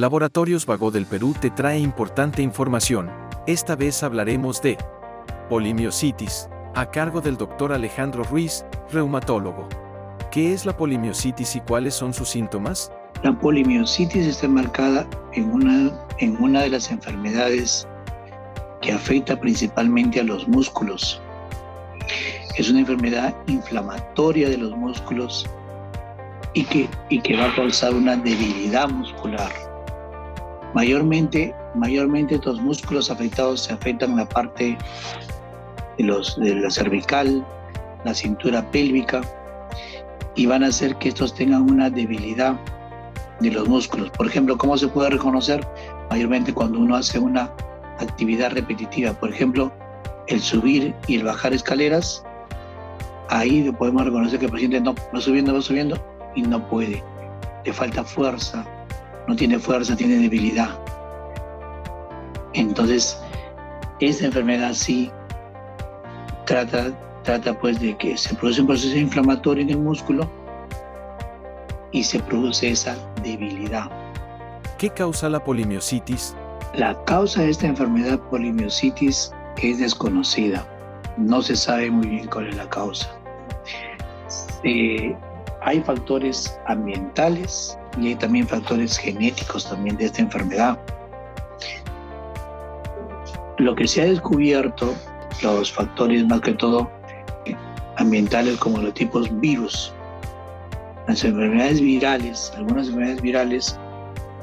Laboratorios Vago del Perú te trae importante información. Esta vez hablaremos de polimiositis, a cargo del doctor Alejandro Ruiz, reumatólogo. ¿Qué es la polimiositis y cuáles son sus síntomas? La polimiositis está marcada en una, en una de las enfermedades que afecta principalmente a los músculos. Es una enfermedad inflamatoria de los músculos y que, y que va a causar una debilidad muscular. Mayormente, mayormente estos músculos afectados se afectan la parte de, los, de la cervical, la cintura pélvica y van a hacer que estos tengan una debilidad de los músculos. Por ejemplo, ¿cómo se puede reconocer? Mayormente cuando uno hace una actividad repetitiva. Por ejemplo, el subir y el bajar escaleras, ahí podemos reconocer que el paciente no va subiendo, va subiendo y no puede. Le falta fuerza, no tiene fuerza, tiene debilidad. Entonces, esta enfermedad sí trata, trata pues de que se produce un proceso inflamatorio en el músculo y se produce esa debilidad. ¿Qué causa la polimiositis? La causa de esta enfermedad polimiositis es desconocida. No se sabe muy bien cuál es la causa. Eh, hay factores ambientales y hay también factores genéticos también de esta enfermedad. Lo que se ha descubierto, los factores más que todo ambientales como los tipos virus, las enfermedades virales, algunas enfermedades virales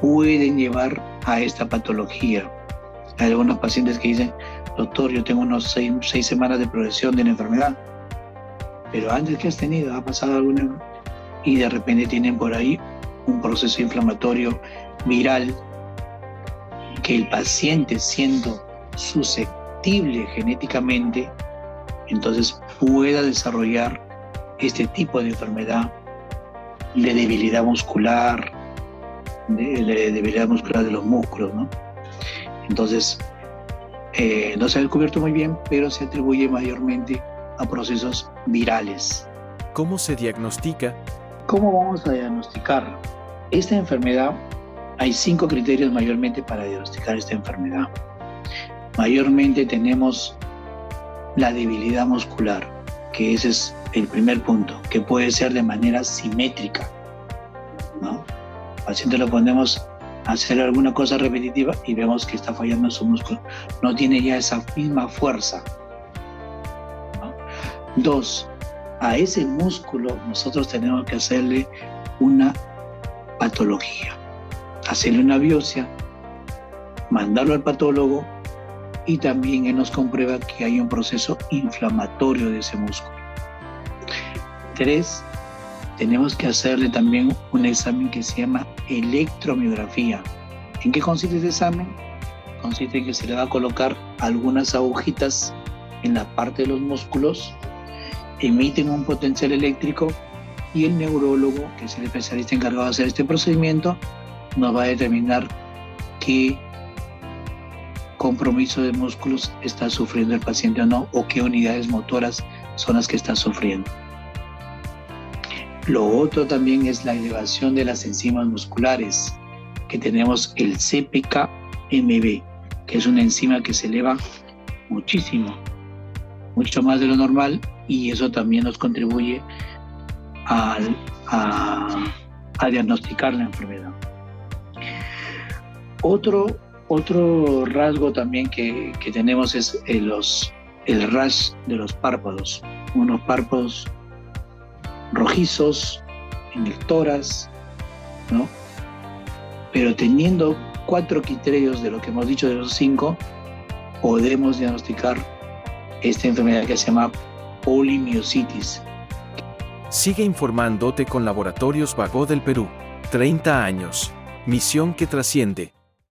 pueden llevar a esta patología. Hay algunos pacientes que dicen, doctor, yo tengo unos seis, seis semanas de progresión de la enfermedad, pero antes que has tenido, ha pasado alguna y de repente tienen por ahí un proceso inflamatorio viral que el paciente siendo susceptible genéticamente, entonces pueda desarrollar este tipo de enfermedad de debilidad muscular, de, debilidad muscular de los músculos, ¿no? Entonces, eh, no se ha descubierto muy bien, pero se atribuye mayormente a procesos virales. ¿Cómo se diagnostica? ¿Cómo vamos a diagnosticarlo? Esta enfermedad, hay cinco criterios mayormente para diagnosticar esta enfermedad. Mayormente tenemos la debilidad muscular, que ese es el primer punto, que puede ser de manera simétrica. ¿no? Al paciente lo ponemos a hacer alguna cosa repetitiva y vemos que está fallando su músculo. No tiene ya esa misma fuerza. Dos, a ese músculo nosotros tenemos que hacerle una patología. Hacerle una biopsia, mandarlo al patólogo y también él nos comprueba que hay un proceso inflamatorio de ese músculo. Tres, tenemos que hacerle también un examen que se llama electromiografía. ¿En qué consiste este examen? Consiste en que se le va a colocar algunas agujitas en la parte de los músculos, emiten un potencial eléctrico y el neurólogo, que es el especialista encargado de hacer este procedimiento, nos va a determinar qué compromiso de músculos está sufriendo el paciente o no, o qué unidades motoras son las que está sufriendo. Lo otro también es la elevación de las enzimas musculares, que tenemos el CPK-MB, que es una enzima que se eleva muchísimo, mucho más de lo normal, y eso también nos contribuye a, diagnosticar la enfermedad. Otro, otro rasgo también que, tenemos es el, los, el rash de los párpados, unos párpados rojizos en ¿no? Pero teniendo cuatro criterios de lo que hemos dicho de los cinco, podemos diagnosticar esta enfermedad que se llama polimiositis, Sigue informándote con Laboratorios Vago del Perú. 30 años. Misión que trasciende.